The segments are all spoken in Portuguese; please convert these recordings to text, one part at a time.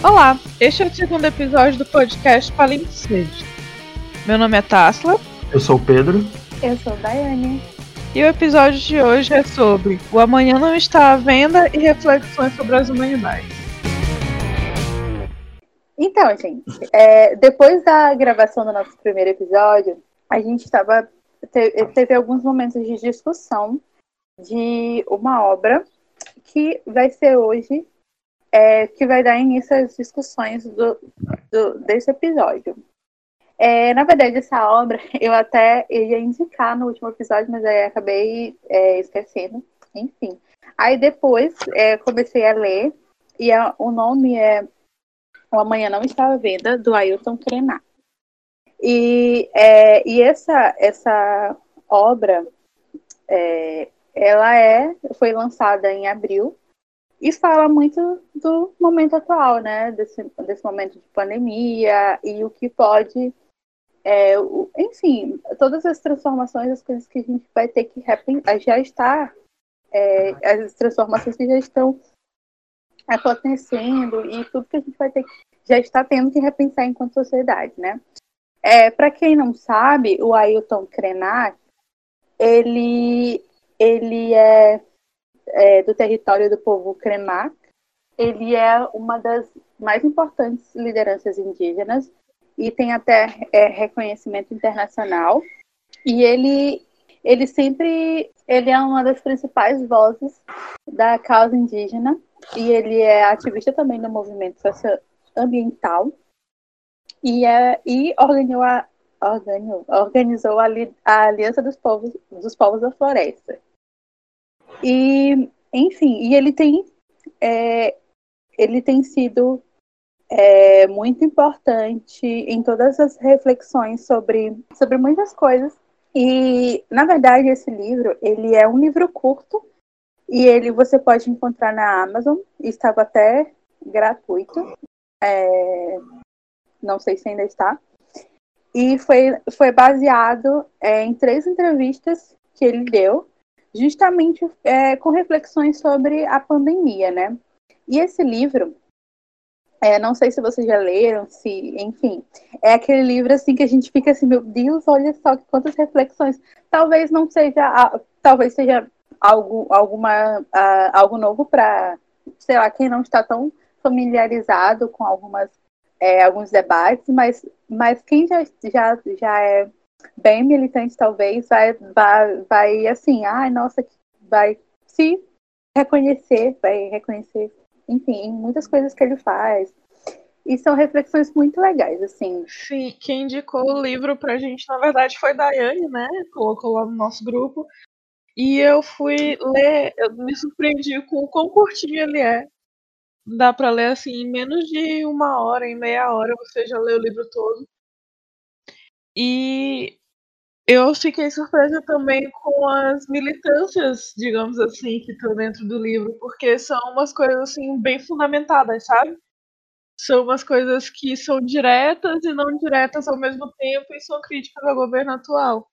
Olá, este é o segundo episódio do podcast Palimpseste. Meu nome é Tassla. Eu sou o Pedro. Eu sou Daiane. E o episódio de hoje é sobre O Amanhã Não Está à Venda e reflexões sobre as humanidades. Então, gente, é, depois da gravação do nosso primeiro episódio, a gente estava teve, teve alguns momentos de discussão de uma obra que vai ser hoje, é, que vai dar início às discussões do, do desse episódio. É, na verdade, essa obra eu até ia indicar no último episódio, mas aí acabei é, esquecendo. Enfim. Aí depois é, comecei a ler, e a, o nome é O Amanhã Não Está à Venda, do Ailton Krenak. E, é, e essa, essa obra, é, ela é, foi lançada em abril e fala muito do momento atual, né? Desse, desse momento de pandemia e o que pode, é, o, enfim, todas as transformações, as coisas que a gente vai ter que já está, é, as transformações que já estão acontecendo e tudo que a gente vai ter que, já está tendo que repensar enquanto sociedade, né? É, Para quem não sabe, o Ailton Krenak, ele, ele é, é, do território do povo Krenak. Ele é uma das mais importantes lideranças indígenas e tem até é, reconhecimento internacional. E ele, ele sempre ele é uma das principais vozes da causa indígena e ele é ativista também do movimento socioambiental e, é, e organizou, a, organizou, organizou a, a, Aliança dos Povos, dos Povos da Floresta. E, enfim, e ele tem, é, ele tem sido é, muito importante em todas as reflexões sobre, sobre muitas coisas. E, na verdade, esse livro, ele é um livro curto, e ele você pode encontrar na Amazon, estava até gratuito. É, não sei se ainda está. E foi, foi baseado é, em três entrevistas que ele deu, justamente é, com reflexões sobre a pandemia, né? E esse livro, é, não sei se vocês já leram, se, enfim, é aquele livro assim que a gente fica assim, meu Deus, olha só quantas reflexões. Talvez não seja, talvez seja algo, alguma, uh, algo novo para, sei lá, quem não está tão familiarizado com algumas é, alguns debates, mas, mas quem já, já, já é bem militante, talvez, vai, vai, vai assim, ai, nossa, vai se reconhecer, vai reconhecer, enfim, muitas coisas que ele faz. E são reflexões muito legais, assim. Sim, quem indicou o livro pra gente, na verdade, foi Daiane, né? Colocou lá no nosso grupo. E eu fui ler, eu me surpreendi com o quão curtinho ele é dá para ler assim em menos de uma hora, em meia hora você já lê o livro todo. E eu fiquei surpresa também com as militâncias, digamos assim, que estão dentro do livro, porque são umas coisas assim bem fundamentadas, sabe? São umas coisas que são diretas e não diretas ao mesmo tempo e são críticas ao governo atual.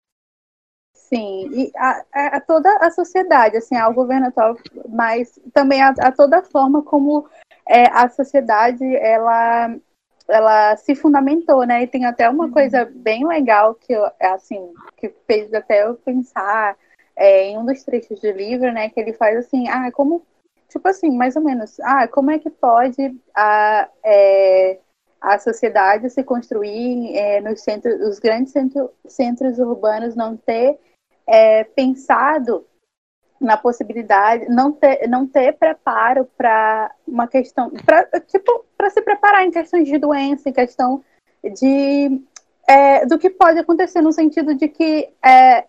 Sim, e a, a, toda a sociedade, assim, ao governo atual, mas também a, a toda a forma como é, a sociedade ela ela se fundamentou, né? E tem até uma coisa bem legal que eu, assim que fez até eu pensar é, em um dos trechos do livro, né? Que ele faz assim, ah, como tipo assim, mais ou menos, ah, como é que pode a é, a sociedade se construir é, nos centros, os grandes centro, centros urbanos não ter é, pensado na possibilidade, não ter, não ter preparo para uma questão, para tipo, para se preparar em questões de doença, em questão de é, do que pode acontecer no sentido de que, é,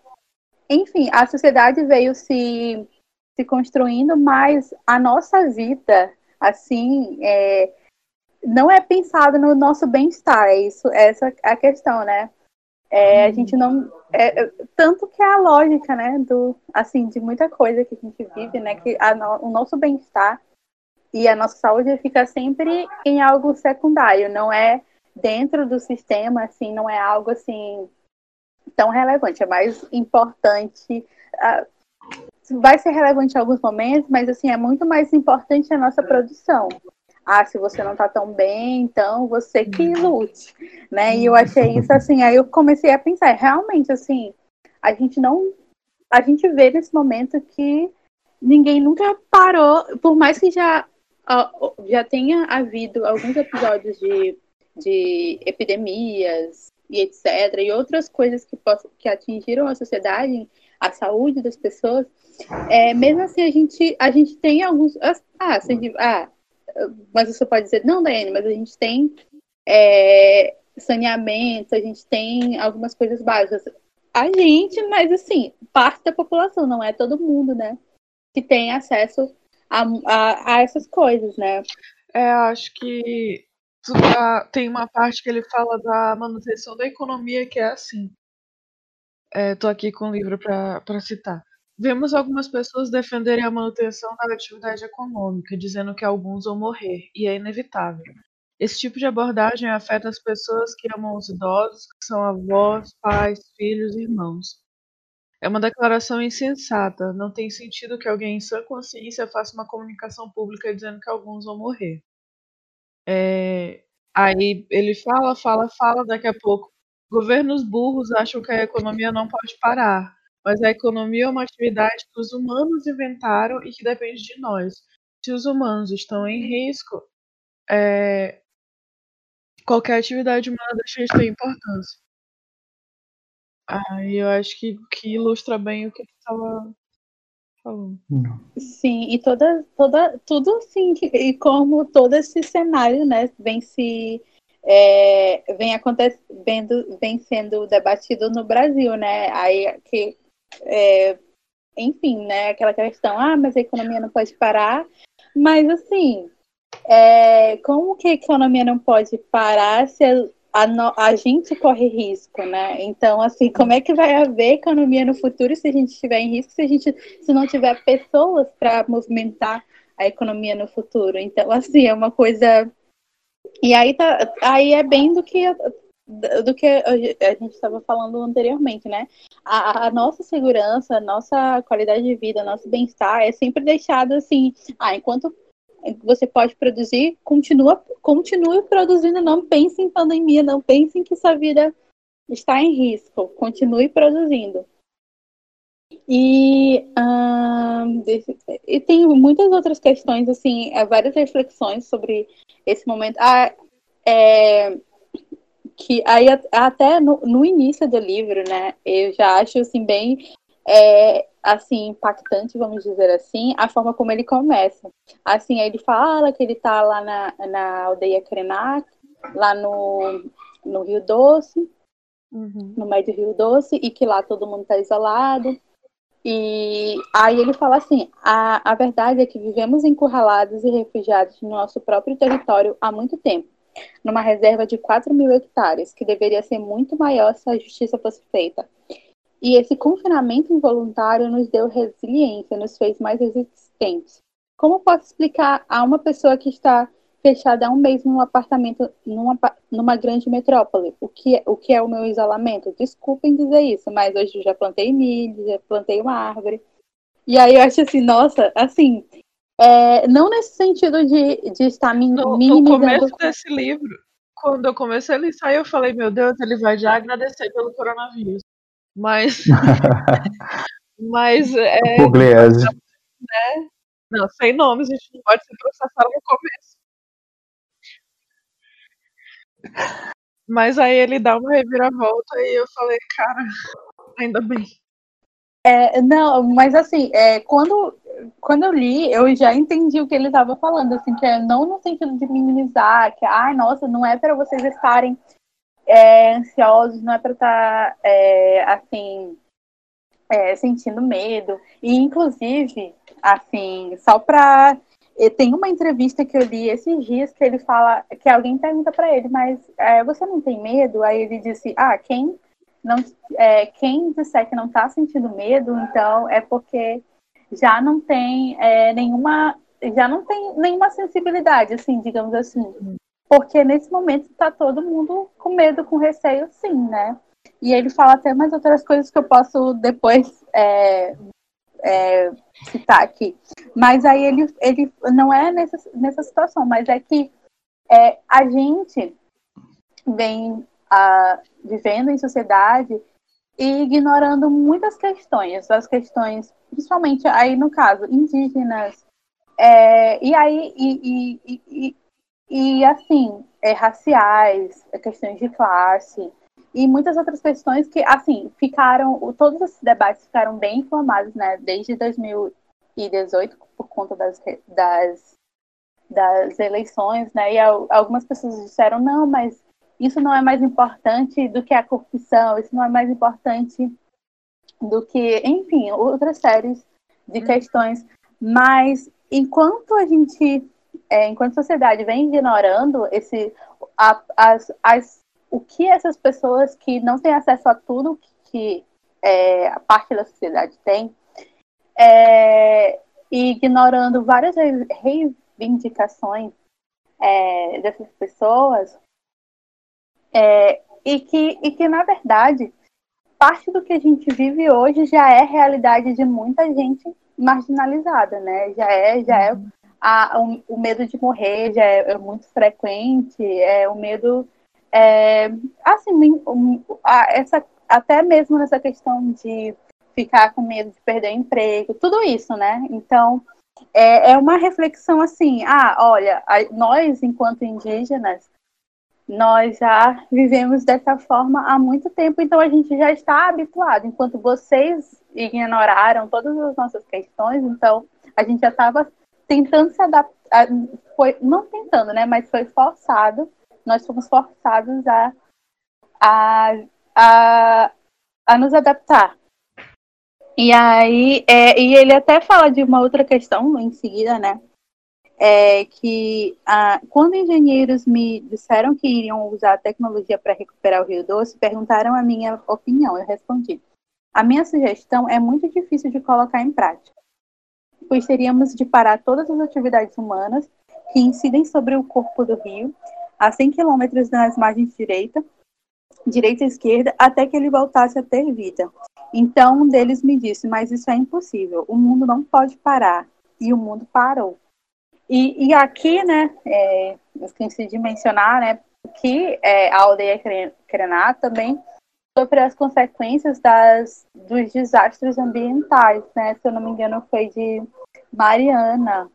enfim, a sociedade veio se, se construindo, mas a nossa vida, assim, é, não é pensado no nosso bem-estar, é isso, essa é a questão, né? É, a gente não. É, é, tanto que é a lógica, né, do, assim, de muita coisa que a gente vive, né, que a, o nosso bem-estar e a nossa saúde fica sempre em algo secundário, não é dentro do sistema, assim, não é algo assim tão relevante, é mais importante. Vai ser relevante em alguns momentos, mas assim, é muito mais importante a nossa produção. Ah, se você não tá tão bem, então você que lute, né? E eu achei isso assim, aí eu comecei a pensar, realmente, assim, a gente não. A gente vê nesse momento que ninguém nunca parou, por mais que já, já tenha havido alguns episódios de, de epidemias e etc., e outras coisas que, possam, que atingiram a sociedade, a saúde das pessoas, é, mesmo assim a gente, a gente tem alguns. Ah, gente, ah, mas você pode dizer, não, Daiane, mas a gente tem é, saneamento, a gente tem algumas coisas básicas. A gente, mas assim, parte da população, não é todo mundo, né? Que tem acesso a, a, a essas coisas, né? É, acho que tem uma parte que ele fala da manutenção da economia que é assim. Estou é, aqui com o livro para citar. Vemos algumas pessoas defenderem a manutenção da atividade econômica, dizendo que alguns vão morrer, e é inevitável. Esse tipo de abordagem afeta as pessoas que amam os idosos, que são avós, pais, filhos irmãos. É uma declaração insensata. Não tem sentido que alguém em sã consciência faça uma comunicação pública dizendo que alguns vão morrer. É, aí ele fala, fala, fala, daqui a pouco. Governos burros acham que a economia não pode parar, mas a economia é uma atividade que os humanos inventaram e que depende de nós. Se os humanos estão em risco, é, qualquer atividade humana deixa de ter importância. Aí eu acho que, que ilustra bem o que ele estava falando. Sim, e toda, toda, tudo assim, e como todo esse cenário, né, vem se é, vem acontecendo, vem sendo debatido no Brasil, né? Aí que é, enfim, né, aquela questão, ah, mas a economia não pode parar, mas assim, é, como que a economia não pode parar se a, a, a, gente corre risco, né? Então, assim, como é que vai haver economia no futuro se a gente estiver em risco, se a gente se não tiver pessoas para movimentar a economia no futuro? Então, assim, é uma coisa. E aí tá, aí é bem do que do que a gente estava falando anteriormente, né? A, a, nossa segurança, a nossa qualidade de vida, nosso bem-estar é sempre deixado assim, ah, enquanto você pode produzir, continua, continue produzindo, não pense em pandemia, não pense em que sua vida está em risco, continue produzindo. E, e tem muitas outras questões, assim, é, várias reflexões sobre esse momento. Ah, é, que aí até no, no, início do livro, né, eu já acho assim bem é, assim impactante, vamos dizer assim, a forma como ele começa. Assim, ele fala que ele está lá na, na aldeia Krenak, lá no, no Rio Doce, uhum. no meio do Rio Doce, e que lá todo mundo está isolado. E aí ele fala assim: a, a verdade é que vivemos encurralados e refugiados no nosso próprio território há muito tempo numa reserva de 4 mil hectares, que deveria ser muito maior se a justiça fosse feita. E esse confinamento involuntário nos deu resiliência, nos fez mais resistentes. Como posso explicar a uma pessoa que está fechada há um mês num apartamento numa, numa grande metrópole o que, é, o que é o meu isolamento? Desculpem dizer isso, mas hoje já plantei milho, já plantei uma árvore. E aí eu acho assim, nossa, assim, é, não nesse sentido de, de estar me no, minimizando. No começo desse livro, quando eu comecei a listar, eu falei, meu Deus, ele vai já agradecer pelo coronavírus. Mas. mas. É, Pugliese. Né? Não, sem nomes, a gente não pode ser processado no começo. Mas aí ele dá uma reviravolta e eu falei, cara, ainda bem. É, não, mas assim, é, quando, quando eu li, eu já entendi o que ele estava falando, assim, que é não no sentido de minimizar, que, ai, nossa, não é para vocês estarem é, ansiosos, não é para estar, tá, é, assim, é, sentindo medo. E, inclusive, assim, só para. Tem uma entrevista que eu li esses dias que ele fala que alguém pergunta para ele, mas é, você não tem medo? Aí ele disse: Ah, quem não, é, quem disser que não está sentindo medo, então é porque já não tem é, nenhuma, já não tem nenhuma sensibilidade, assim, digamos assim. Porque nesse momento está todo mundo com medo, com receio, sim, né? E ele fala até mais outras coisas que eu posso depois é, é, citar aqui. Mas aí ele, ele não é nessa, nessa situação, mas é que é, a gente vem a, vivendo em sociedade e ignorando muitas questões, as questões, principalmente aí no caso, indígenas, é, e aí, e, e, e, e assim, é, raciais, é, questões de classe, e muitas outras questões que, assim, ficaram, todos esses debates ficaram bem inflamados, né, desde 2018, por conta das, das, das eleições, né, e algumas pessoas disseram, não, mas isso não é mais importante do que a corrupção, isso não é mais importante do que, enfim, outras séries de uhum. questões. Mas enquanto a gente, é, enquanto a sociedade vem ignorando esse, a, as, as, o que essas pessoas que não têm acesso a tudo que é, a parte da sociedade tem, é, e ignorando várias reivindicações é, dessas pessoas, é, e, que, e que, na verdade, parte do que a gente vive hoje já é realidade de muita gente marginalizada, né? Já é, já é uhum. a, o, o, medo de morrer já é, é muito frequente, é o medo, é, assim, um, a, essa, até mesmo nessa questão de ficar com medo de perder emprego, tudo isso, né? Então, é, é uma reflexão assim, ah, olha, nós, enquanto indígenas, nós já vivemos dessa forma há muito tempo, então a gente já está habituado. Enquanto vocês ignoraram todas as nossas questões, então a gente já estava tentando se adaptar, foi, não tentando, né, mas foi forçado, nós fomos forçados a, a, a, a nos adaptar. E aí, é, e ele até fala de uma outra questão em seguida, né, é que quando engenheiros me disseram que iriam usar a tecnologia para recuperar o Rio Doce, perguntaram a minha opinião. Eu respondi: a minha sugestão é muito difícil de colocar em prática, pois teríamos de parar todas as atividades humanas que incidem sobre o corpo do rio a 100 quilômetros nas margens direita, direita e esquerda, até que ele voltasse a ter vida. Então um deles me disse: mas isso é impossível. O mundo não pode parar. E o mundo parou. E, e aqui, né, é, esqueci de mencionar, né, que é, a aldeia Crená também sofre as consequências das, dos desastres ambientais, né, se eu não me engano foi de Mariana,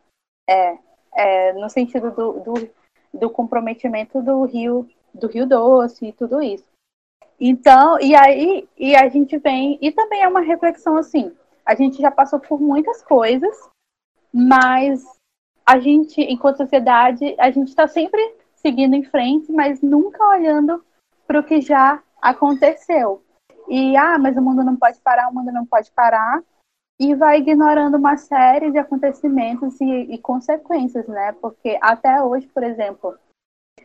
é, é no sentido do, do, do comprometimento do rio, do Rio Doce e tudo isso. Então, e aí, e a gente vem, e também é uma reflexão assim, a gente já passou por muitas coisas, mas a gente, enquanto sociedade, a gente está sempre seguindo em frente, mas nunca olhando para o que já aconteceu. E, ah, mas o mundo não pode parar, o mundo não pode parar. E vai ignorando uma série de acontecimentos e, e consequências, né? Porque até hoje, por exemplo,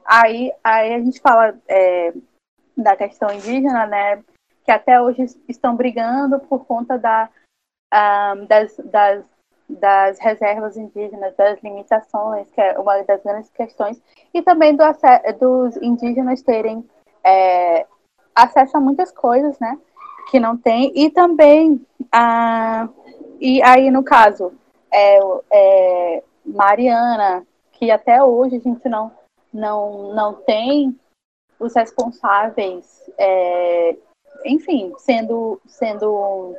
aí, aí a gente fala é, da questão indígena, né? Que até hoje estão brigando por conta da, um, ah, das, das das reservas indígenas, das limitações, que é uma das grandes questões, e também do, dos indígenas terem é, acesso a muitas coisas, né, que não tem, e também, a, e aí no caso, é, é, Mariana, que até hoje a gente não, não, não tem os responsáveis, é, enfim, sendo, sendo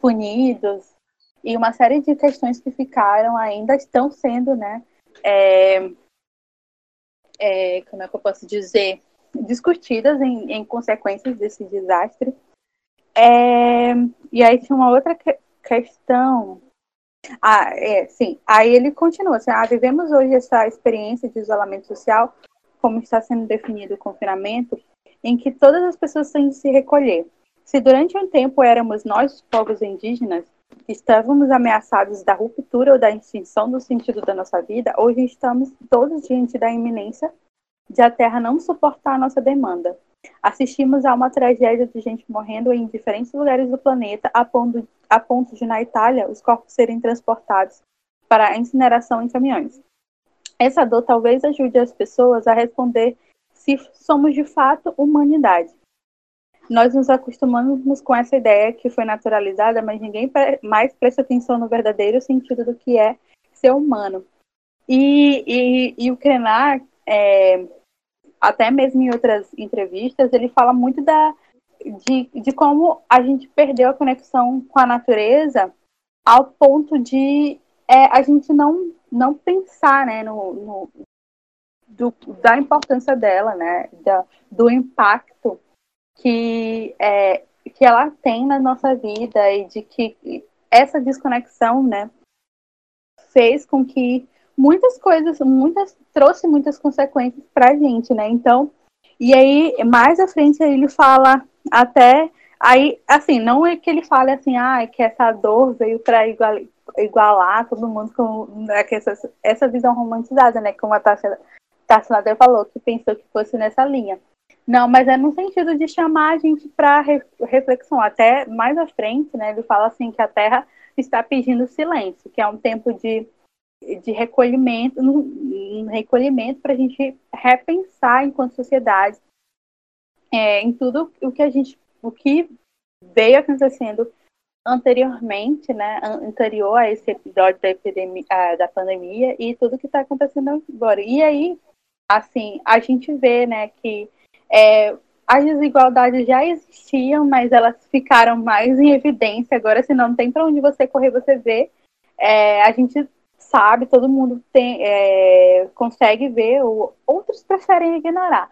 punidos e uma série de questões que ficaram ainda estão sendo, né, é, é, como é que eu posso dizer, discutidas em, em consequências desse desastre. É, e aí tinha uma outra que, questão. Ah, é, sim. Aí ele continua assim, ah, vivemos hoje essa experiência de isolamento social, como está sendo definido o confinamento, em que todas as pessoas têm de se recolher. Se durante um tempo éramos nós, povos indígenas, estávamos ameaçados da ruptura ou da extinção do sentido da nossa vida, hoje estamos todos diante da iminência de a Terra não suportar a nossa demanda. Assistimos a uma tragédia de gente morrendo em diferentes lugares do planeta, a ponto, a ponto de, na Itália, os corpos serem transportados para a incineração em caminhões. Essa dor talvez ajude as pessoas a responder se somos de fato humanidade. Nós nos acostumamos com essa ideia que foi naturalizada, mas ninguém mais presta atenção no verdadeiro sentido do que é ser humano. E, e, e o Krenak, é, até mesmo em outras entrevistas, ele fala muito da, de, de como a gente perdeu a conexão com a natureza ao ponto de é, a gente não, não pensar né, no, no do, da importância dela, né, da, do impacto que, é, que ela tem na nossa vida e de que essa desconexão, né, fez com que muitas coisas, muitas trouxe muitas consequências para a gente, né? Então, e aí mais à frente ele fala até aí, assim, não é que ele fale assim, ah, que essa dor veio para igual, igualar todo mundo com né, essa, essa visão romantizada, né? Como a Tássia falou, que pensou que fosse nessa linha. Não, mas é no sentido de chamar a gente para reflexão. Até mais à frente, né? Ele fala assim que a Terra está pedindo silêncio, que é um tempo de, de recolhimento, um recolhimento para a gente repensar enquanto sociedade é, em tudo o que a gente, o que veio acontecendo anteriormente, né, anterior a esse episódio da epidemia, da pandemia e tudo que está acontecendo agora. E aí, assim, a gente vê, né, que é, as desigualdades já existiam, mas elas ficaram mais em evidência agora. Se não tem para onde você correr, você vê. É, a gente sabe, todo mundo tem, é, consegue ver, ou, outros preferem ignorar.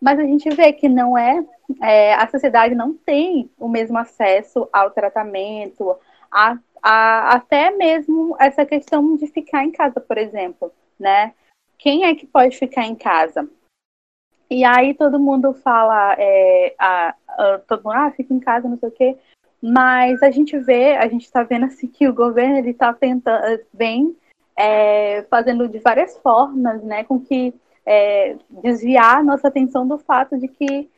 Mas a gente vê que não é, é, a sociedade não tem o mesmo acesso ao tratamento, a, a, até mesmo essa questão de ficar em casa, por exemplo, né? Quem é que pode ficar em casa? E aí todo mundo fala, é, a, a, todo mundo, ah, fica em casa, não sei o quê. Mas a gente vê, a gente está vendo assim que o governo ele está tentando, vem é, fazendo de várias formas, né, com que é, desviar nossa atenção do fato de que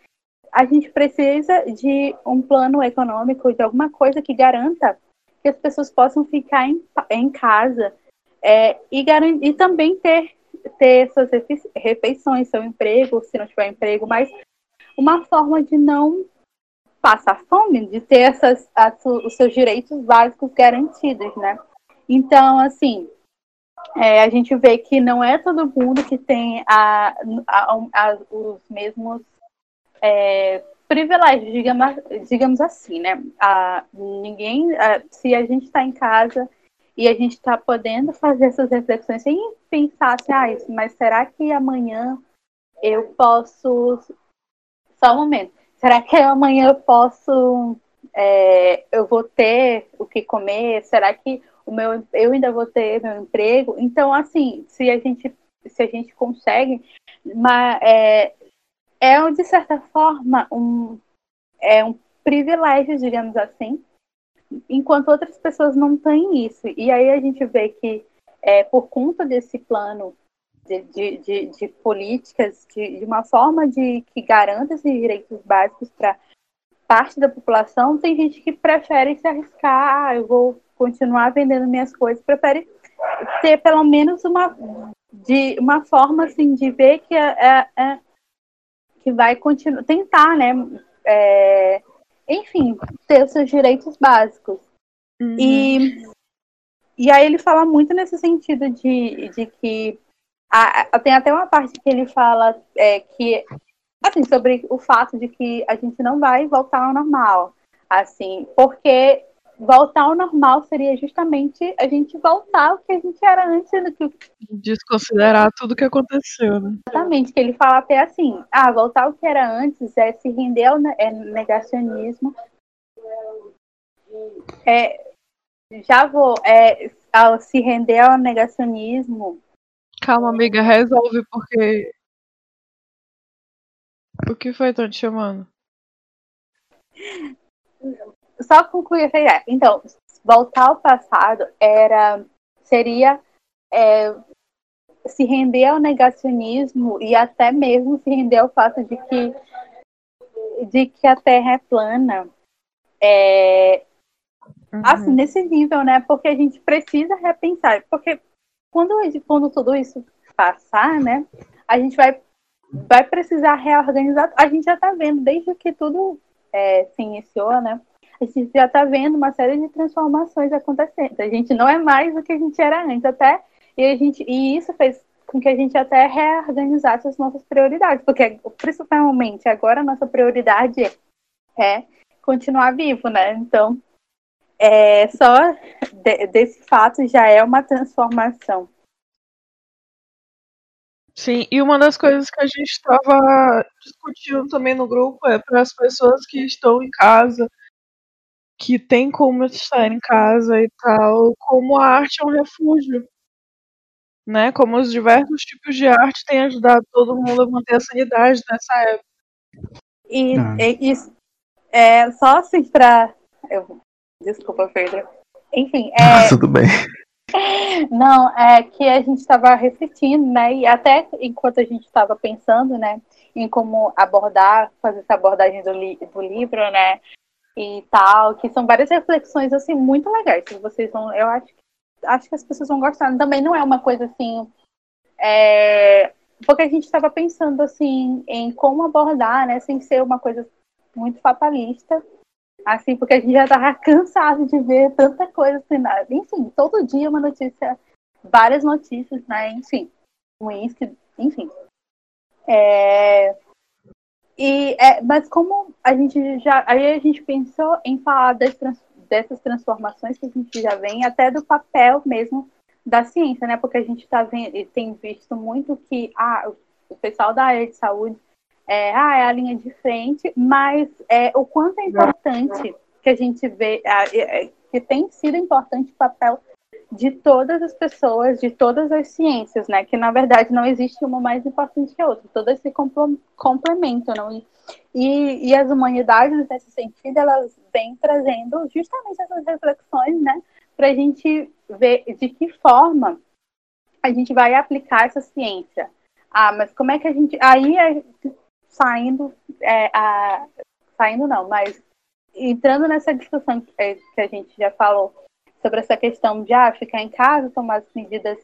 a gente precisa de um plano econômico, de alguma coisa que garanta que as pessoas possam ficar em, em casa é, e, e também ter ter suas refeições, seu emprego, se não tiver emprego, mas uma forma de não passar fome, de ter essas, as, os seus direitos básicos garantidos, né? Então, assim, é, a gente vê que não é todo mundo que tem a, a, a, os mesmos é, privilégios, digamos, digamos assim, né? ninguém, se a gente está em casa e a gente está podendo fazer essas reflexões sem pensar assim, ah, isso, mas será que amanhã eu posso. Só um momento. Será que amanhã eu posso. É, eu vou ter o que comer? Será que o meu, eu ainda vou ter meu emprego? Então, assim, se a gente, se a gente consegue, mas, é, é de certa forma um, é um privilégio, digamos assim, enquanto outras pessoas não têm isso. E aí a gente vê que, é, por conta desse plano de, de, de, de políticas, de, de, uma forma de que garanta esses direitos básicos para parte da população, tem gente que prefere se arriscar, ah, eu vou continuar vendendo minhas coisas, prefere ter pelo menos uma, de, uma forma assim, de ver que, é, é, é que vai continuar, tentar, né? É, enfim, ter seus direitos básicos. Uhum. E, e aí ele fala muito nesse sentido de, de que a, tem até uma parte que ele fala é, que assim sobre o fato de que a gente não vai voltar ao normal, assim, porque voltar ao normal seria justamente a gente voltar ao que a gente era antes do que desconsiderar tudo que aconteceu, né? Exatamente, que ele fala até assim, ah, voltar ao que era antes é se render ao é negacionismo. É, já vou, é, ao se render ao negacionismo. Calma, amiga, resolve porque o que foi estão te chamando? Só concluir essa ideia. Então, voltar ao passado era seria é, se render ao negacionismo e até mesmo se render ao fato de que de que a Terra é plana. É, uhum. Assim, nesse nível, né? Porque a gente precisa repensar. Porque quando, quando tudo isso passar, né? A gente vai, vai precisar reorganizar. A gente já está vendo, desde que tudo é, se iniciou, né? A gente já está vendo uma série de transformações acontecendo. A gente não é mais o que a gente era antes, até e a gente e isso fez com que a gente até reorganizasse as nossas prioridades, porque principalmente agora a nossa prioridade é continuar vivo, né? Então, é, só de, desse fato já é uma transformação. Sim, e uma das coisas que a gente estava discutindo também no grupo é para as pessoas que estão em casa, que tem como estar em casa e tal, como a arte é um refúgio né? Como os diversos tipos de arte têm ajudado todo mundo a manter a sanidade nessa época. E, ah. e, é, só assim para Desculpa, Pedro. Enfim, é... Tudo bem. Não, é que a gente estava refletindo, né? E até enquanto a gente estava pensando, né, em como abordar, fazer essa abordagem do, li do livro, né? E tal, que são várias reflexões assim muito legais. Se vocês vão, eu acho que acho que as pessoas vão gostar. Também não é uma coisa assim. É, porque a gente estava pensando assim em como abordar, né, sem ser uma coisa muito fatalista, assim, porque a gente já estava cansado de ver tanta coisa assim, enfim, todo dia uma notícia, várias notícias, né, enfim, ruins que, enfim. É, e, é, mas como a gente já, aí a gente pensou em falar das, dessas transformações que a gente já vem, até do papel mesmo da ciência, né? Porque a gente tá vendo, tem visto muito que ah, o pessoal da área de saúde é, ah, é a linha de frente, mas é, o quanto é importante que a gente vê, é, que tem sido importante o papel de todas as pessoas, de todas as ciências, né? Que na verdade não existe uma mais importante que a outra, todas se complementam? E, e, e as humanidades, nesse sentido, elas vêm trazendo justamente essas reflexões, né? Para a gente ver de que forma a gente vai aplicar essa ciência. Ah, mas como é que a gente. Aí é saindo, é, a, saindo não, mas entrando nessa discussão que a gente já falou sobre essa questão de ah, ficar em casa, tomar as medidas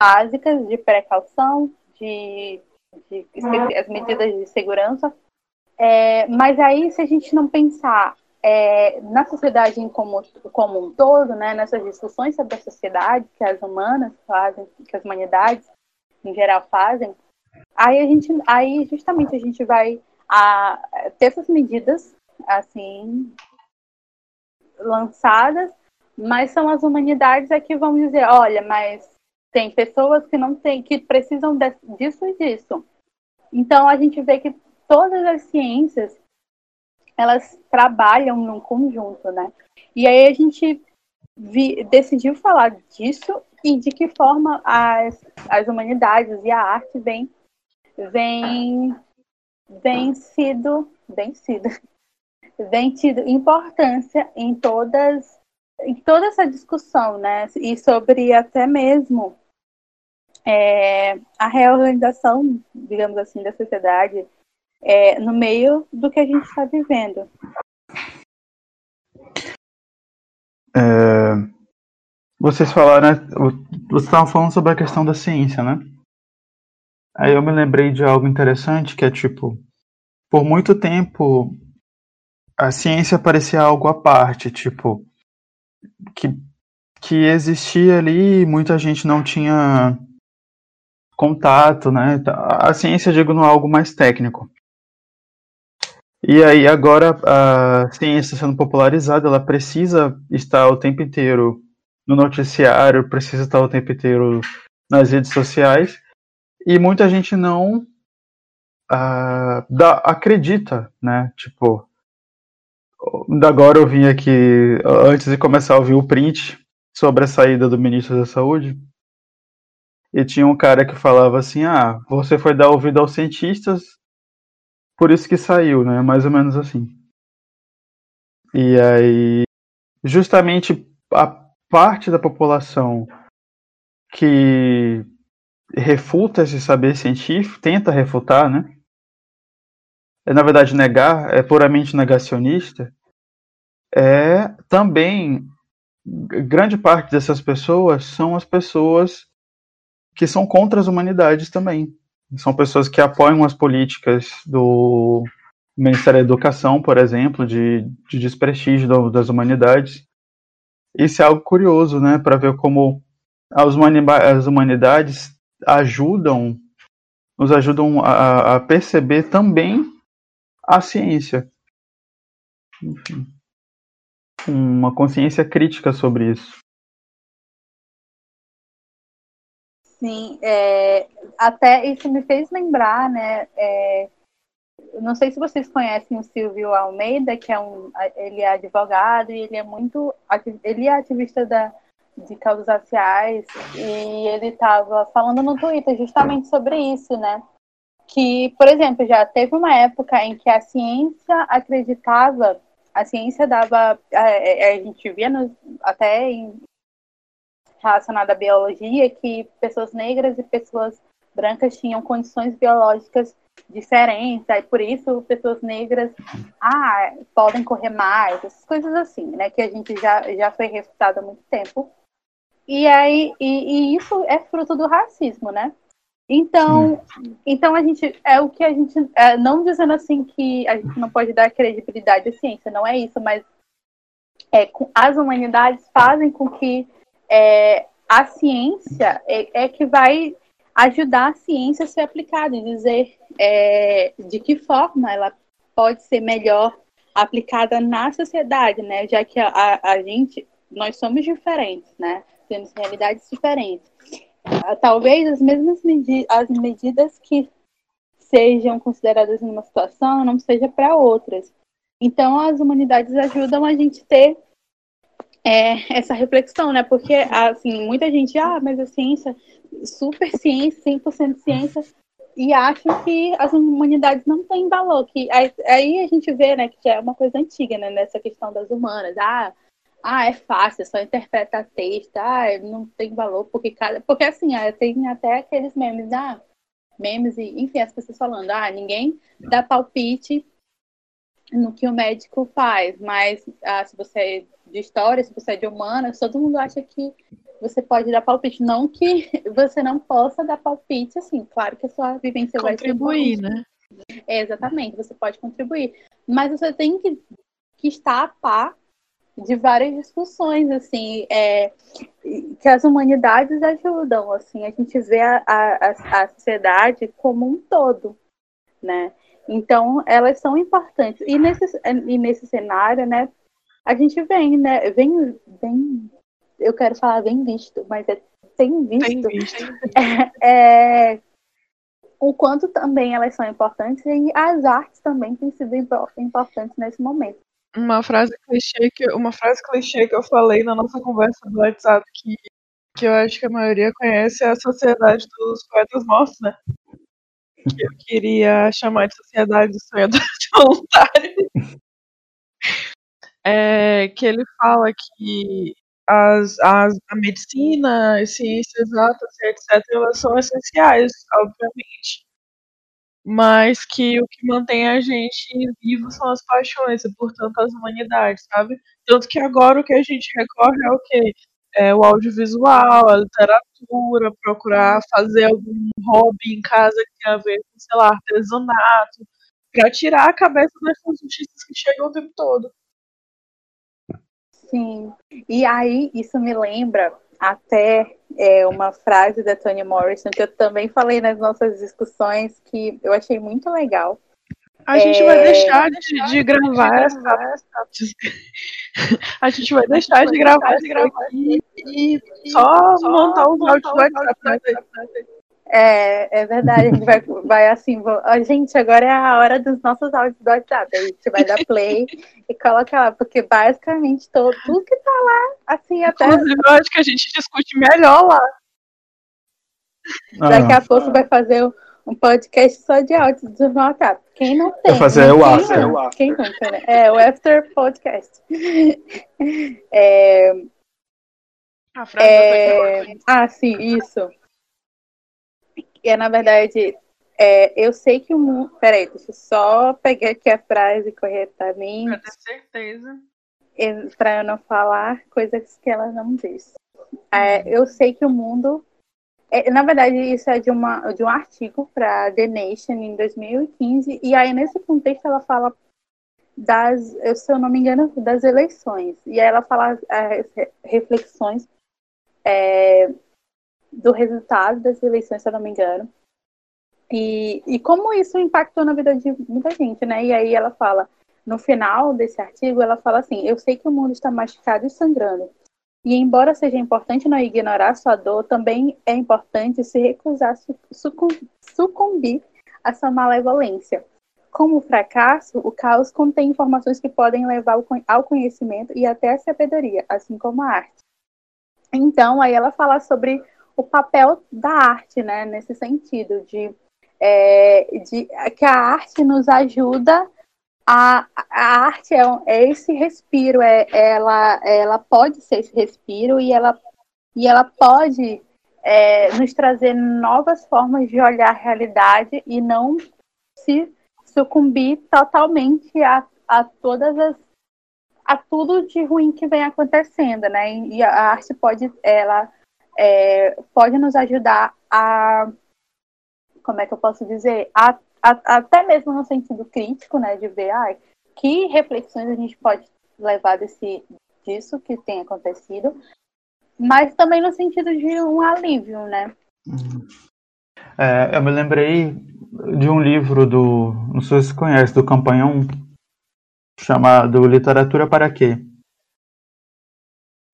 básicas de precaução, de, de as medidas de segurança. É, mas aí, se a gente não pensar é, na sociedade como, como um todo, né, nessas discussões sobre a sociedade que as humanas fazem, que as humanidades em geral fazem, aí a gente, aí justamente a gente vai a, ter essas medidas assim lançadas mas são as humanidades é que vão dizer, olha, mas tem pessoas que não têm, que precisam disso e disso. Então a gente vê que todas as ciências elas trabalham num conjunto, né? E aí a gente vi, decidiu falar disso e de que forma as, as humanidades e a arte vem vem vem sido vem sido vem tido importância em todas em toda essa discussão, né, e sobre até mesmo é, a reorganização, digamos assim, da sociedade é, no meio do que a gente está vivendo. É, vocês falaram, né, vocês estavam falando sobre a questão da ciência, né? Aí eu me lembrei de algo interessante que é tipo, por muito tempo a ciência parecia algo à parte, tipo, que, que existia ali, muita gente não tinha contato, né? A ciência, digo, no algo mais técnico. E aí agora a ciência sendo popularizada, ela precisa estar o tempo inteiro no noticiário, precisa estar o tempo inteiro nas redes sociais, e muita gente não uh, dá, acredita, né? Tipo, agora eu vim aqui, antes de começar a ouvir o print sobre a saída do ministro da Saúde, e tinha um cara que falava assim: ah, você foi dar ouvido aos cientistas, por isso que saiu, né? Mais ou menos assim. E aí, justamente a parte da população que refuta esse saber científico, tenta refutar, né? É na verdade negar, é puramente negacionista, é também grande parte dessas pessoas são as pessoas que são contra as humanidades também. São pessoas que apoiam as políticas do Ministério da Educação, por exemplo, de, de desprestígio do, das humanidades. Isso é algo curioso, né, para ver como as, as humanidades ajudam, nos ajudam a, a perceber também a ciência. Enfim, uma consciência crítica sobre isso. Sim, é, até isso me fez lembrar, né? É, não sei se vocês conhecem o Silvio Almeida, que é um, ele é advogado e ele é muito, ele é ativista da, de causas raciais e ele estava falando no Twitter justamente sobre isso, né? Que, por exemplo, já teve uma época em que a ciência acreditava, a ciência dava, a, a gente via no, até em relacionada à biologia que pessoas negras e pessoas brancas tinham condições biológicas diferentes, e por isso pessoas negras ah, podem correr mais, essas coisas assim, né? Que a gente já, já foi refutado há muito tempo. E aí, e, e isso é fruto do racismo, né? Então, então a gente é o que a gente é, não dizendo assim que a gente não pode dar credibilidade à ciência, não é isso, mas é, as humanidades fazem com que é, a ciência é, é, que vai ajudar a ciência a ser aplicada e dizer é, de que forma ela pode ser melhor aplicada na sociedade, né? Já que a, a, a gente, nós somos diferentes, né? Temos realidades diferentes. Talvez as mesmas medi as medidas que sejam consideradas numa situação não seja para outras. Então, as humanidades ajudam a gente ter é, essa reflexão, né? Porque, assim, muita gente, ah, mas a ciência, super ciência, 100% ciência, e acham que as humanidades não têm valor. Que aí, aí, a gente vê, né, que é uma coisa antiga, né, nessa questão das humanas. Ah, ah é fácil, é só interpretar texto, ah, não tem valor, porque cada. Porque assim, ah, tem até aqueles memes, ah, memes e, enfim, as pessoas falando, ah, ninguém dá palpite no que o médico faz, mas ah, se você é de história, se você é de humanas, todo mundo acha que você pode dar palpite. Não que você não possa dar palpite, assim, claro que a sua vivência vai contribuir, né? É, exatamente, você pode contribuir. Mas você tem que, que estar a par de várias discussões, assim, é, que as humanidades ajudam, assim, a gente vê a, a, a sociedade como um todo, né? Então, elas são importantes. E nesse, e nesse cenário, né, a gente vem, né, vem, vem, eu quero falar vem visto, mas é tem visto, tem visto. É, é, o quanto também elas são importantes e as artes também têm sido importantes nesse momento. Uma frase clichê que, uma frase clichê que eu falei na nossa conversa do WhatsApp que, que eu acho que a maioria conhece é a Sociedade dos Poetas Mortos, né? que eu queria chamar de Sociedade dos Sonhadores Voluntários. É, que ele fala que as, as, a medicina, as ciências exatas, etc., elas são essenciais, obviamente. Mas que o que mantém a gente vivo são as paixões e, portanto, as humanidades, sabe? Tanto que agora o que a gente recorre é o quê? é, o audiovisual, a literatura, procurar fazer algum hobby em casa que tenha a ver com, sei lá, artesanato, para tirar a cabeça dessas notícias que chegam o tempo todo. Sim, e aí isso me lembra até é, uma frase da Toni Morrison que eu também falei nas nossas discussões que eu achei muito legal, a gente é... vai deixar de, de gravar essa. A gente vai deixar de gravar isso aqui e só montar os áudios do WhatsApp. É, é verdade, a gente vai, vai assim, vou... gente, agora é a hora dos nossos áudios do WhatsApp. A gente vai dar play e coloca lá, porque basicamente todo, tudo que tá lá, assim, até. Inclusive, eu acho que a gente discute melhor lá. Daqui a ah. pouco vai fazer um podcast só de áudio do WhatsApp. Quem não tem? Vou fazer né? o after. Não, quem nunca, né? É, o after podcast. É, a frase é, ah, sim, isso. É, na verdade, é, eu sei que o mundo. Peraí, deixa eu só pegar aqui a frase corretamente. Pra ter certeza. Para eu não falar coisas que ela não disse. É, eu sei que o mundo é, na verdade, isso é de, uma, de um artigo para The Nation em 2015, e aí nesse contexto ela fala das, se eu não me engano, das eleições. E aí ela fala as reflexões é, do resultado das eleições, se eu não me engano. E, e como isso impactou na vida de muita gente, né? E aí ela fala, no final desse artigo, ela fala assim: Eu sei que o mundo está machucado e sangrando. E embora seja importante não ignorar sua dor, também é importante se recusar a sucumbir a sua malevolência. Como fracasso, o caos contém informações que podem levar ao conhecimento e até a sabedoria, assim como a arte. Então, aí ela fala sobre o papel da arte, né, nesse sentido, de, é, de que a arte nos ajuda a, a arte é, é, esse respiro, é, ela, ela pode ser esse respiro e ela, e ela pode é, nos trazer novas formas de olhar a realidade e não se sucumbir totalmente a, a todas as a tudo de ruim que vem acontecendo, né? E a arte pode ela é, pode nos ajudar a como é que eu posso dizer a, a, até mesmo no sentido crítico, né? De ver ah, que reflexões a gente pode levar desse disso que tem acontecido, mas também no sentido de um alívio, né? Uhum. É, eu me lembrei de um livro do, não sei se você conhece, do Campanhão, chamado Literatura para Quê?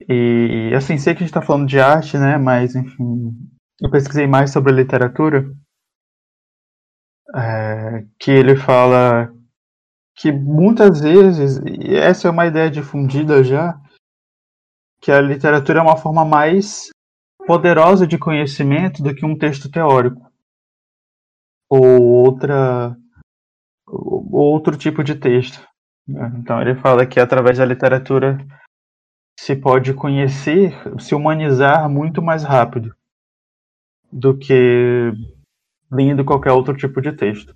E assim, sei que a gente está falando de arte, né? Mas enfim, eu pesquisei mais sobre literatura. É, que ele fala que muitas vezes, e essa é uma ideia difundida já, que a literatura é uma forma mais poderosa de conhecimento do que um texto teórico ou outra outro tipo de texto. Né? Então ele fala que através da literatura se pode conhecer, se humanizar muito mais rápido do que lendo qualquer outro tipo de texto.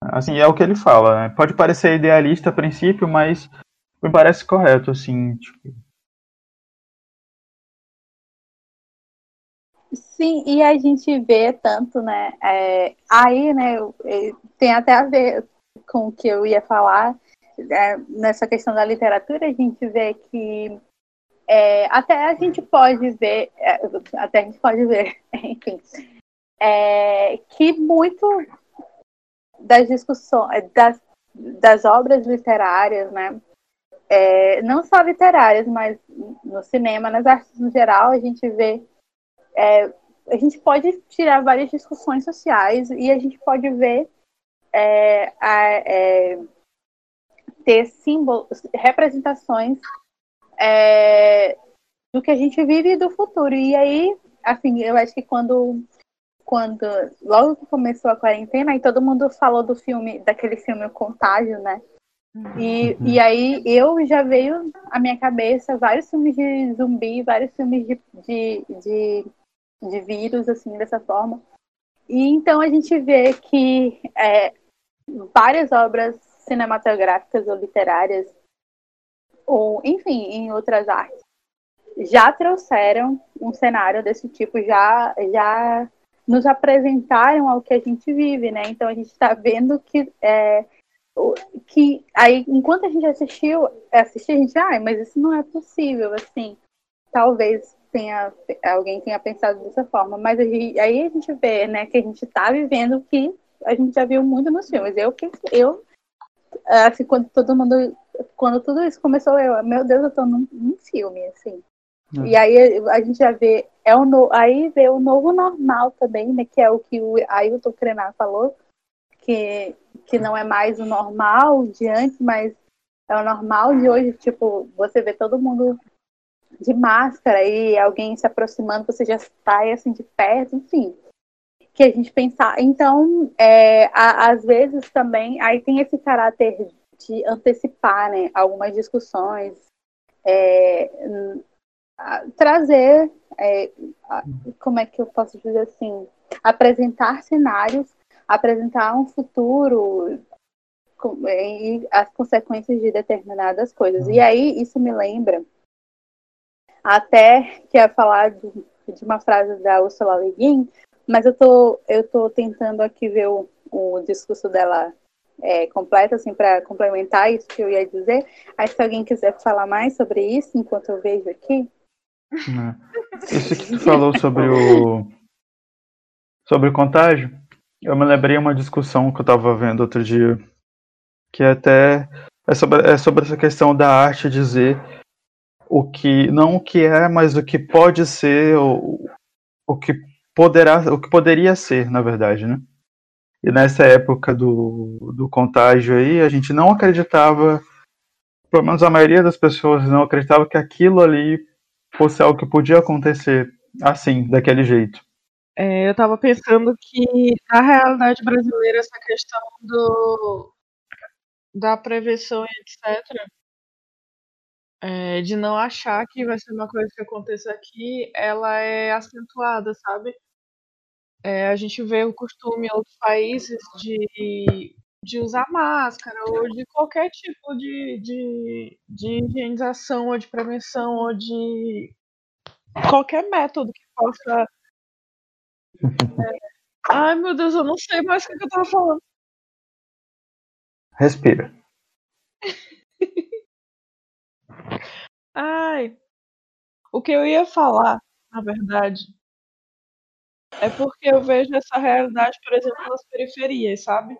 Assim, é o que ele fala. Né? Pode parecer idealista a princípio, mas me parece correto, assim, tipo, Sim, e a gente vê tanto, né? É, aí, né, tem até a ver com o que eu ia falar, nessa questão da literatura, a gente vê que é, até a gente pode ver, é, até a gente pode ver, enfim, é, que muito das discussões, das, das obras literárias, né? É, não só literárias, mas no cinema, nas artes no geral, a gente vê é, a gente pode tirar várias discussões sociais e a gente pode ver é, a, é, ter símbolos, representações é, do que a gente vive e do futuro. E aí, assim, eu acho que quando, quando logo que começou a quarentena, e todo mundo falou do filme, daquele filme O Contágio, né? E, uhum. e aí eu já veio à minha cabeça vários filmes de zumbi, vários filmes de, de, de de vírus, assim, dessa forma. E então a gente vê que é, várias obras cinematográficas ou literárias, ou enfim, em outras artes, já trouxeram um cenário desse tipo, já, já nos apresentaram ao que a gente vive, né? Então a gente está vendo que é, que aí enquanto a gente assistiu, assistiu a gente, ai, ah, mas isso não é possível, assim, talvez tenha alguém tenha pensado dessa forma, mas aí a gente vê, né, que a gente está vivendo o que a gente já viu muito nos filmes. Eu eu assim quando todo mundo quando tudo isso começou, eu, meu Deus, eu tô num, num filme assim. Uhum. E aí a gente já vê é o no, aí vê o novo normal também, né, que é o que o Ailton Krenar falou, que que não é mais o normal de antes, mas é o normal de hoje, tipo, você vê todo mundo de máscara e alguém se aproximando, você já sai assim de perto, enfim. Que a gente pensar. Então, é, a, às vezes também, aí tem esse caráter de antecipar né, algumas discussões, é, trazer, é, como é que eu posso dizer assim, apresentar cenários, apresentar um futuro e as consequências de determinadas coisas. E aí isso me lembra até que é falar do, de uma frase da Ursula Le Guin, mas eu tô, eu tô tentando aqui ver o, o discurso dela é, completo, assim, para complementar isso que eu ia dizer. Aí, se alguém quiser falar mais sobre isso, enquanto eu vejo aqui. É. Isso que tu falou sobre o sobre o contágio, eu me lembrei uma discussão que eu estava vendo outro dia, que é até é sobre, é sobre essa questão da arte dizer o que não o que é, mas o que pode ser, o, o que poderá, o que poderia ser, na verdade, né? E nessa época do, do contágio aí, a gente não acreditava, pelo menos a maioria das pessoas não acreditava que aquilo ali fosse algo que podia acontecer assim, daquele jeito. É, eu estava pensando que na realidade brasileira essa questão do, da prevenção e etc. É, de não achar que vai ser uma coisa que aconteça aqui, ela é acentuada, sabe? É, a gente vê o costume em outros países de, de usar máscara ou de qualquer tipo de, de, de higienização ou de prevenção ou de qualquer método que possa. É... Ai meu Deus, eu não sei mais o que eu tava falando. Respira. Ai. O que eu ia falar, na verdade, é porque eu vejo essa realidade, por exemplo, nas periferias, sabe?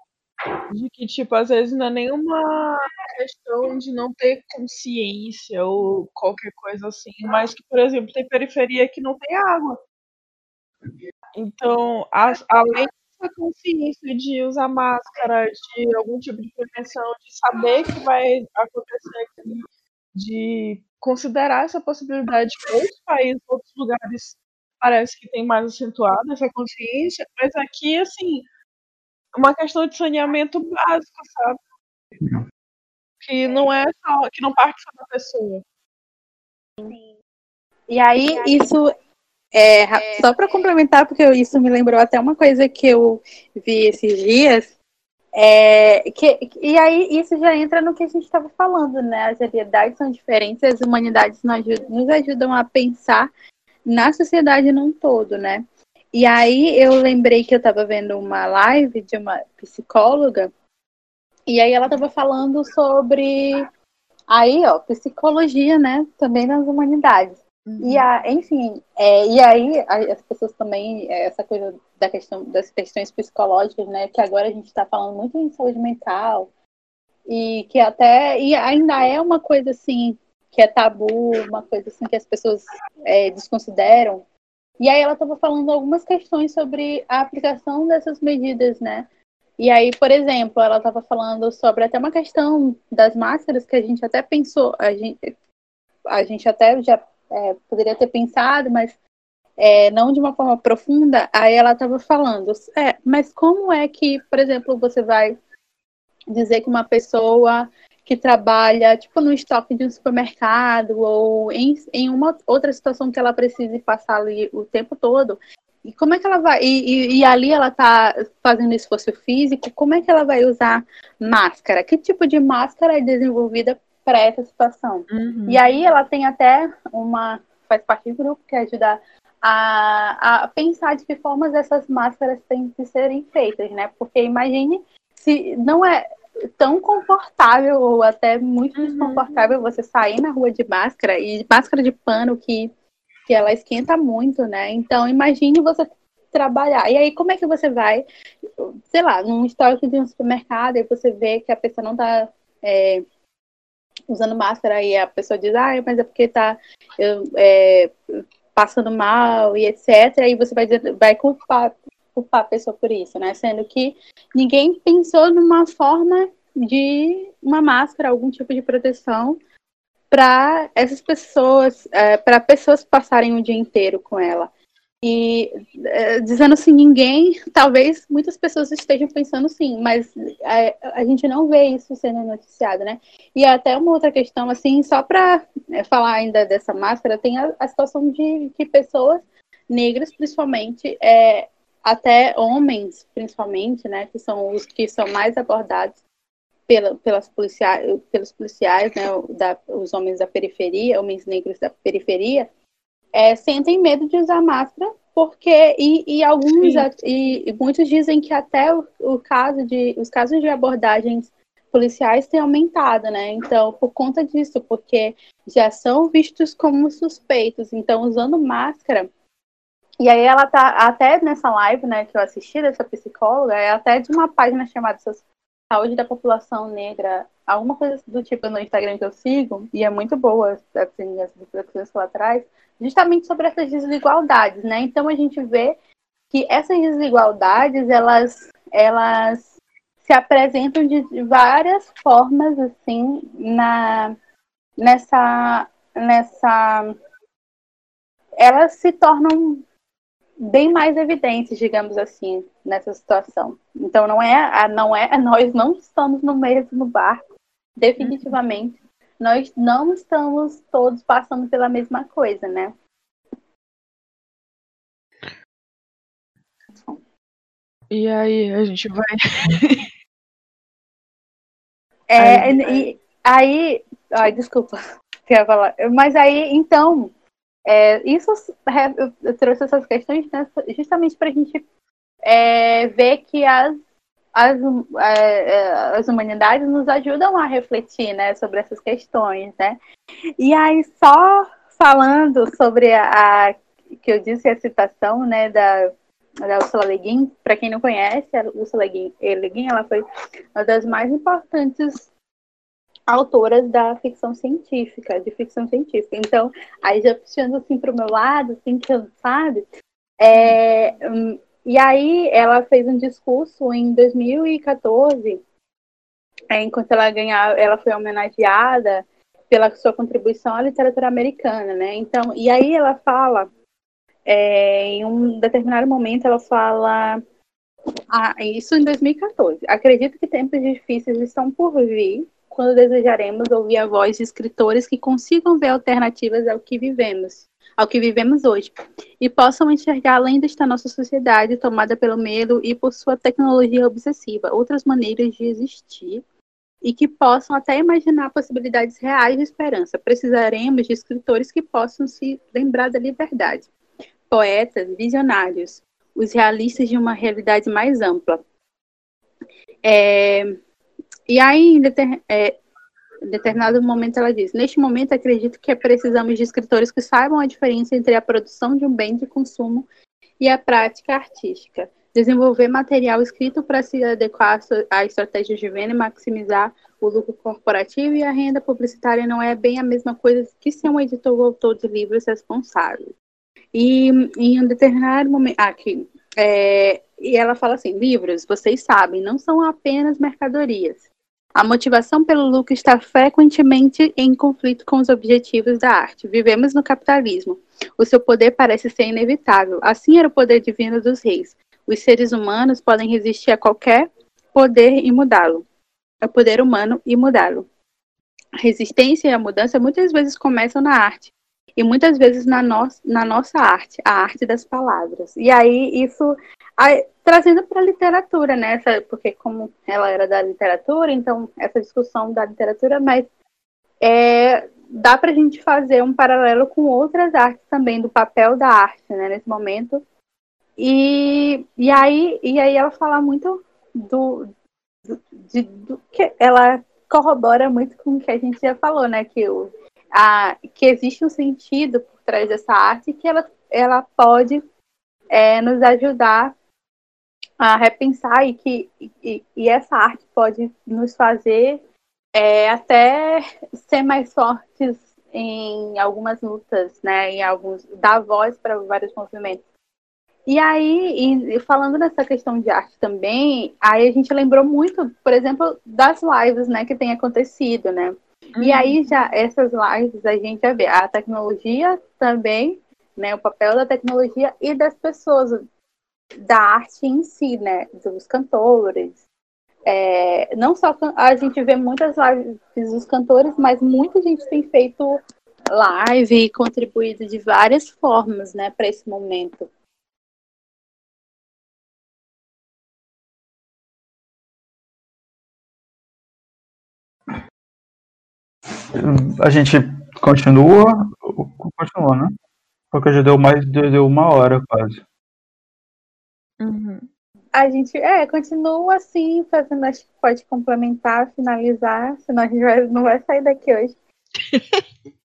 De que, tipo, às vezes não é nenhuma questão de não ter consciência ou qualquer coisa assim, mas que, por exemplo, tem periferia que não tem água. Então, as, além dessa consciência de usar máscara, de algum tipo de prevenção, de saber que vai acontecer aqui, de considerar essa possibilidade que outros países, outros lugares parece que tem mais acentuada essa consciência, mas aqui, assim, uma questão de saneamento básico, sabe? Que não é só, que não parte só da pessoa. E aí, isso é, só para complementar, porque isso me lembrou até uma coisa que eu vi esses dias. É, que, e aí isso já entra no que a gente estava falando, né? As realidades são diferentes, as humanidades nos ajudam, nos ajudam a pensar na sociedade num todo, né? E aí eu lembrei que eu estava vendo uma live de uma psicóloga e aí ela estava falando sobre aí, ó, psicologia, né? Também nas humanidades. Uhum. E a, enfim, é, e aí as pessoas também, é, essa coisa da questão das questões psicológicas, né? Que agora a gente está falando muito em saúde mental e que até e ainda é uma coisa assim que é tabu, uma coisa assim que as pessoas é, desconsideram. E aí ela estava falando algumas questões sobre a aplicação dessas medidas, né? E aí, por exemplo, ela estava falando sobre até uma questão das máscaras que a gente até pensou, a gente, a gente até já é, poderia ter pensado, mas é, não de uma forma profunda. Aí ela estava falando, é, mas como é que, por exemplo, você vai dizer que uma pessoa que trabalha, tipo, no estoque de um supermercado ou em, em uma outra situação que ela precise passar ali o tempo todo. E como é que ela vai. E, e, e, ali ela tá fazendo esforço físico, como é que ela vai usar máscara? Que tipo de máscara é desenvolvida para essa situação? Uhum. E aí ela tem até uma. faz parte do grupo que ajuda a, a pensar de que formas essas máscaras têm que serem feitas, né? Porque imagine se não é tão confortável ou até muito uhum. desconfortável você sair na rua de máscara e máscara de pano que, que ela esquenta muito, né? Então imagine você trabalhar. E aí como é que você vai, sei lá, num estoque de um supermercado e você vê que a pessoa não tá é, usando máscara e a pessoa diz, ah, mas é porque tá eu, é, passando mal e etc. E você vai, dizer, vai culpar culpar a pessoa por isso, né? Sendo que ninguém pensou numa forma de uma máscara, algum tipo de proteção para essas pessoas, é, para pessoas passarem o dia inteiro com ela. E é, dizendo assim, ninguém, talvez muitas pessoas estejam pensando sim, mas é, a gente não vê isso sendo noticiado, né? E até uma outra questão, assim, só para é, falar ainda dessa máscara, tem a, a situação de que pessoas negras, principalmente, é, até homens, principalmente, né, que são os que são mais abordados pela, pelas policiais, pelos policiais, né, da, os homens da periferia, homens negros da periferia, é, sentem medo de usar máscara porque e, e alguns e, e, muitos dizem que até o, o, caso de os casos de abordagens policiais têm aumentado, né? Então, por conta disso, porque já são vistos como suspeitos, então usando máscara. E aí ela tá até nessa live, né, que eu assisti dessa psicóloga, é até de uma página chamada Saúde da População Negra, alguma coisa do tipo no Instagram que eu sigo, e é muito boa, assim, as reflexões ela traz, justamente sobre essas desigualdades, né? Então a gente vê que essas desigualdades, elas, elas se apresentam de várias formas, assim, na, nessa, nessa, elas se tornam bem mais evidentes, digamos assim, nessa situação. Então não é, não é, nós não estamos no mesmo barco, definitivamente. Nós não estamos todos passando pela mesma coisa, né? E aí, a gente vai. é, aí, e, aí. Ai, desculpa. Quer falar. Mas aí, então, é, isso eu trouxe essas questões né, justamente para a gente é, ver que as, as, é, é, as humanidades nos ajudam a refletir né, sobre essas questões. Né? E aí, só falando sobre a, a que eu disse a citação né, da, da Ursula Le Guin, para quem não conhece, a Ursula Guin, Le Guin ela foi uma das mais importantes autoras da ficção científica, de ficção científica. Então, aí já puxando assim para o meu lado, assim, que sabe, é, um, e aí ela fez um discurso em 2014, é, enquanto ela ganhava, ela foi homenageada pela sua contribuição à literatura americana, né? Então, e aí ela fala, é, em um determinado momento, ela fala ah, isso em 2014. Acredito que tempos difíceis estão por vir quando desejaremos ouvir a voz de escritores que consigam ver alternativas ao que vivemos, ao que vivemos hoje, e possam enxergar além desta nossa sociedade tomada pelo medo e por sua tecnologia obsessiva, outras maneiras de existir e que possam até imaginar possibilidades reais de esperança. Precisaremos de escritores que possam se lembrar da liberdade, poetas, visionários, os realistas de uma realidade mais ampla. É, e deter, é, em determinado momento, ela diz: Neste momento, acredito que precisamos de escritores que saibam a diferença entre a produção de um bem de consumo e a prática artística. Desenvolver material escrito para se adequar à estratégia de venda e maximizar o lucro corporativo e a renda publicitária não é bem a mesma coisa que ser um editor ou autor de livros responsável. E em um determinado momento. Aqui. É, e ela fala assim: livros, vocês sabem, não são apenas mercadorias. A motivação pelo lucro está frequentemente em conflito com os objetivos da arte. Vivemos no capitalismo. O seu poder parece ser inevitável. Assim era o poder divino dos reis. Os seres humanos podem resistir a qualquer poder e mudá-lo. É o poder humano e mudá-lo. A resistência e a mudança muitas vezes começam na arte. E muitas vezes na, no na nossa arte, a arte das palavras. E aí isso Aí, trazendo para a literatura, né? Porque como ela era da literatura, então essa discussão da literatura, mas é, dá para a gente fazer um paralelo com outras artes também, do papel da arte, né? Nesse momento. E, e, aí, e aí ela fala muito do, do, de, do que ela corrobora muito com o que a gente já falou, né? Que, o, a, que existe um sentido por trás dessa arte que ela, ela pode é, nos ajudar a repensar e que e, e essa arte pode nos fazer é, até ser mais fortes em algumas lutas, né? Em alguns dar voz para vários movimentos. E aí, e falando nessa questão de arte também, aí a gente lembrou muito, por exemplo, das lives, né, que tem acontecido, né? Uhum. E aí já essas lives a gente já vê a tecnologia também, né, o papel da tecnologia e das pessoas, da arte em si, né? Dos cantores. É, não só a gente vê muitas lives dos cantores, mas muita gente tem feito live e contribuído de várias formas, né, para esse momento. A gente continua, continua, né? Porque já deu mais de uma hora quase. Uhum. A gente, é, continua assim, fazendo, acho que pode complementar, finalizar, senão a gente vai, não vai sair daqui hoje.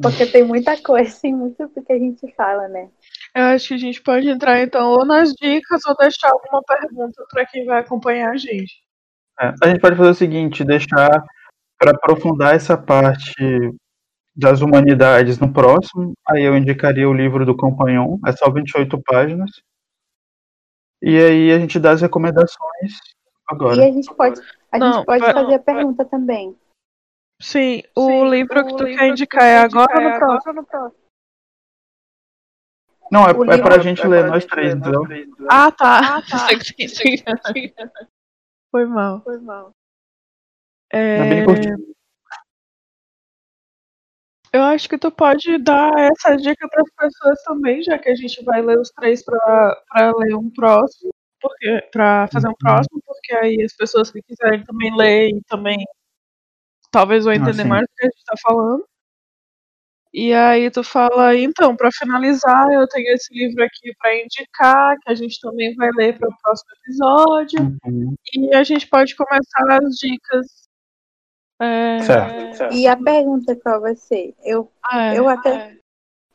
Porque tem muita coisa, assim, muito do que a gente fala, né? Eu acho que a gente pode entrar então ou nas dicas ou deixar alguma pergunta para quem vai acompanhar a gente. É, a gente pode fazer o seguinte, deixar para aprofundar essa parte das humanidades no próximo, aí eu indicaria o livro do Companhão, é só 28 páginas. E aí a gente dá as recomendações agora. E a gente pode, a Não, gente pode vai- fazer a pergunta também. Sim, o Sim, livro que tu livro quer que indicar é agora ou no É próximo? agora ou no próximo? Não, é, O é pra gente ler, nós três, entendeu? Ah, tá. Ah, tá. Foi mal. Foi mal. É, É bem curtinho. Eu acho que tu pode dar essa dica para as pessoas também, já que a gente vai ler os três para ler um próximo, porque para fazer um Uhum. próximo, porque aí as pessoas que quiserem também ler e também talvez vão Ah, entender sim. mais do que a gente está falando. E aí tu fala, então, para finalizar, eu tenho esse livro aqui para indicar, que a gente também vai ler para o próximo episódio. Uhum. E a gente pode começar as dicas. É, Certo. E a pergunta qual vai ser? Eu, é, eu até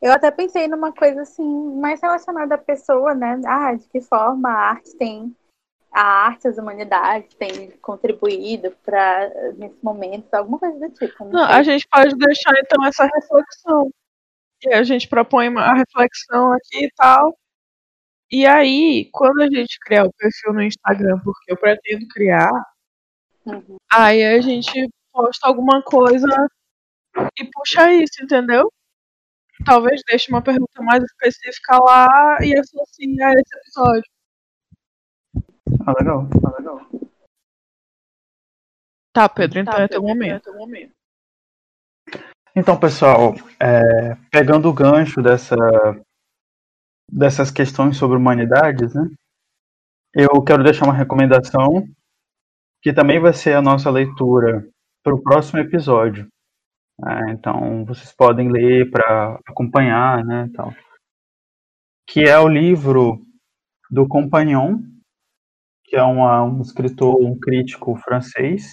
eu até pensei numa coisa assim, mais relacionada à pessoa, né? Ah, de que forma a arte tem a arte, as humanidades têm contribuído para nesse momento, alguma coisa do tipo. Não, Não, a gente pode deixar então essa reflexão. E a gente propõe uma- a reflexão aqui e tal. E aí, quando a gente criar o perfil no Instagram, porque eu pretendo criar, Uhum. aí a gente posta alguma coisa e puxa isso, entendeu? Talvez deixe uma pergunta mais específica lá e associe a esse episódio. Ah, legal. Ah, legal. Tá, Pedro, então é teu momento. Então, pessoal, é, pegando o gancho dessa, dessas questões sobre humanidades, né? Eu quero deixar uma recomendação que também vai ser a nossa leitura para o próximo episódio. né? então, vocês podem ler para acompanhar, né? Tal. Que é o livro do Compagnon, que é uma, um escritor, um crítico francês,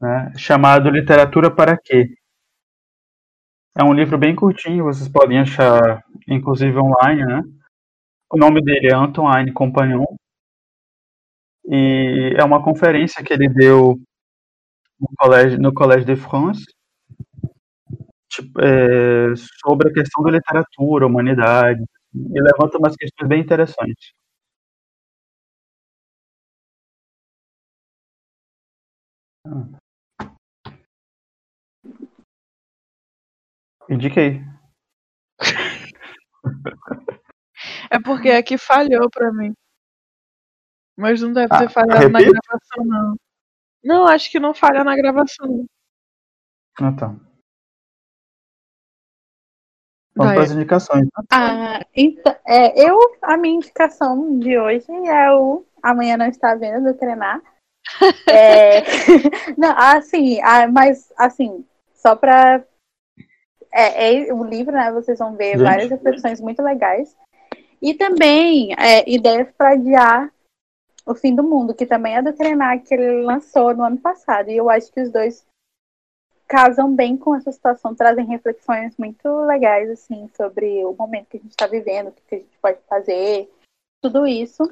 né? chamado Literatura para Quê? É um livro bem curtinho, vocês podem achar, inclusive, online, né? O nome dele é Antoine Compagnon. E é uma conferência que ele deu no Collège, no Collège de France tipo, é, sobre a questão da literatura, humanidade. E levanta umas questões bem interessantes. Indiquei. É porque aqui falhou pra mim. Mas não deve Ah, ter falhado na gravação, não. Não, acho que não falha na gravação. Ah, tá. Vamos para as indicações. né? Ah, então, é, eu, a minha indicação de hoje é o Amanhã Não Está Vendo, do Treinar. É, não, assim, ah, mas, assim, só pra... É, é o livro, né, vocês vão ver Gente. várias reflexões muito legais. E também é, ideias para adiar o fim do mundo, que também é do Treinar, que ele lançou no ano passado. E eu acho que os dois casam bem com essa situação, trazem reflexões muito legais, assim, sobre o momento que a gente está vivendo, o que a gente pode fazer, tudo isso.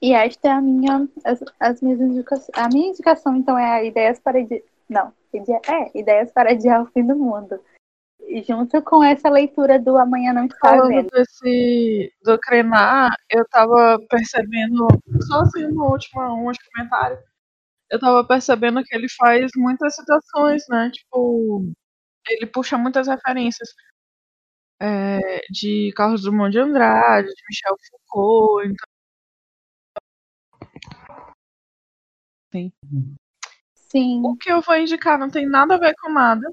E esta é a minha, as, as minhas indicações. A minha indicação, então, é a ideias para não, é ideias para adiar o fim do mundo. E junto com essa leitura do Amanhã Não Está Falando Vendo. desse do Krenar, eu tava percebendo, só assim no último um último comentário, eu tava percebendo que ele faz muitas citações, né? Tipo, ele puxa muitas referências é, de Carlos Drummond de Andrade, de Michel Foucault, então Sim, O que eu vou indicar não tem nada a ver com nada.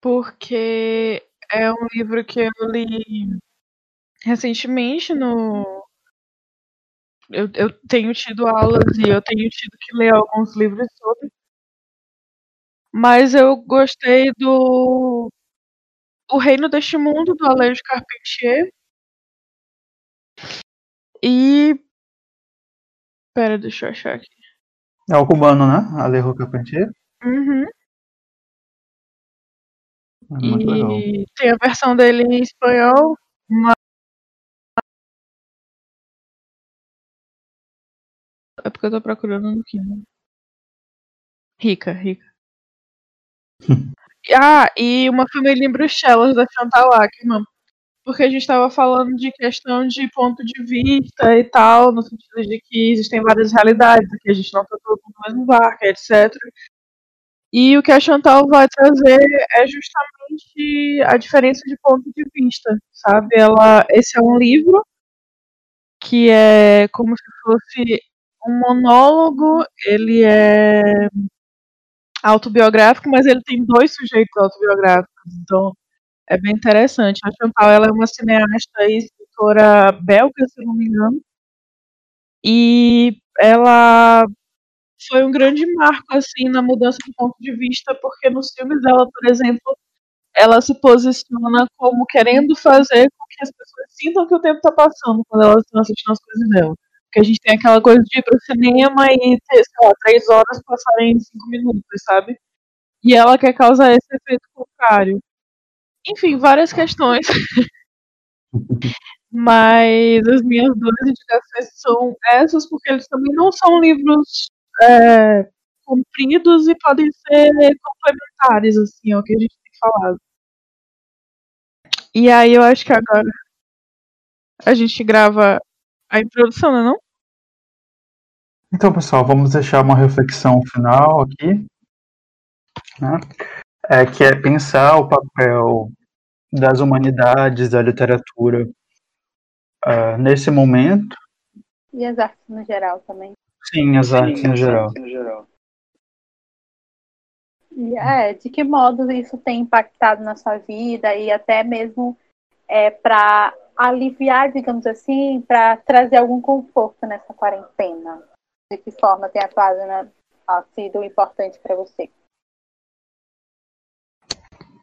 Porque é um livro que eu li recentemente no. Eu, eu tenho tido aulas e eu tenho tido que ler alguns livros sobre. Mas eu gostei do O Reino deste Mundo, do de Carpentier. E. Pera, deixa eu achar aqui. É o cubano, né? Alejo Carpentier. Uhum. É muito legal. E tem a versão dele em espanhol. Mas... É porque eu tô procurando no Kindle. Rica, rica. ah, e uma família em Bruxelas da Chantal Ackerman. Porque a gente estava falando de questão de ponto de vista e tal, no sentido de que existem várias realidades, que a gente não está todo mundo no mesmo barco, etc. E o que a Chantal vai trazer é justamente a diferença de ponto de vista, sabe? Ela, esse é um livro que é como se fosse um monólogo, ele é autobiográfico, mas ele tem dois sujeitos autobiográficos, então é bem interessante. A Chantal ela é uma cineasta e escritora belga, se não me engano, e ela foi um grande marco assim na mudança de ponto de vista, porque nos filmes dela, por exemplo, ela se posiciona como querendo fazer com que as pessoas sintam que o tempo está passando quando elas estão assistindo as coisas dela. Porque a gente tem aquela coisa de ir pro cinema e ter, sei lá, três horas passarem em cinco minutos, sabe? E ela quer causar esse efeito contrário. Enfim, várias questões. Mas as minhas duas indicações são essas, porque eles também não são livros é, compridos e podem ser complementares, assim, ao que a gente tem falado. E aí eu acho que agora a gente grava a introdução, não é não? Então, pessoal, vamos deixar uma reflexão final aqui, né? é, que é pensar o papel das humanidades, da literatura uh, nesse momento. E as artes no geral também. Sim, as artes no geral. E é, de que modo isso tem impactado na sua vida e até mesmo é, para aliviar, digamos assim, para trazer algum conforto nessa quarentena? De que forma tem atuado, né, sido importante para você?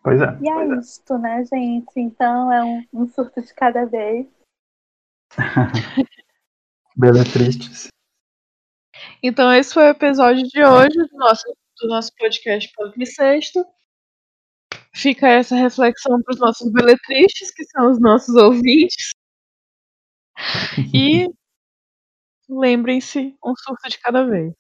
Pois é. E é isto, né, gente? Então é um, um surto de cada vez. Bela tristes. Então esse foi o episódio de hoje do nosso, do nosso podcast Sexto. Fica essa reflexão para os nossos beletristas, que são os nossos ouvintes. E lembrem-se, um surto de cada vez.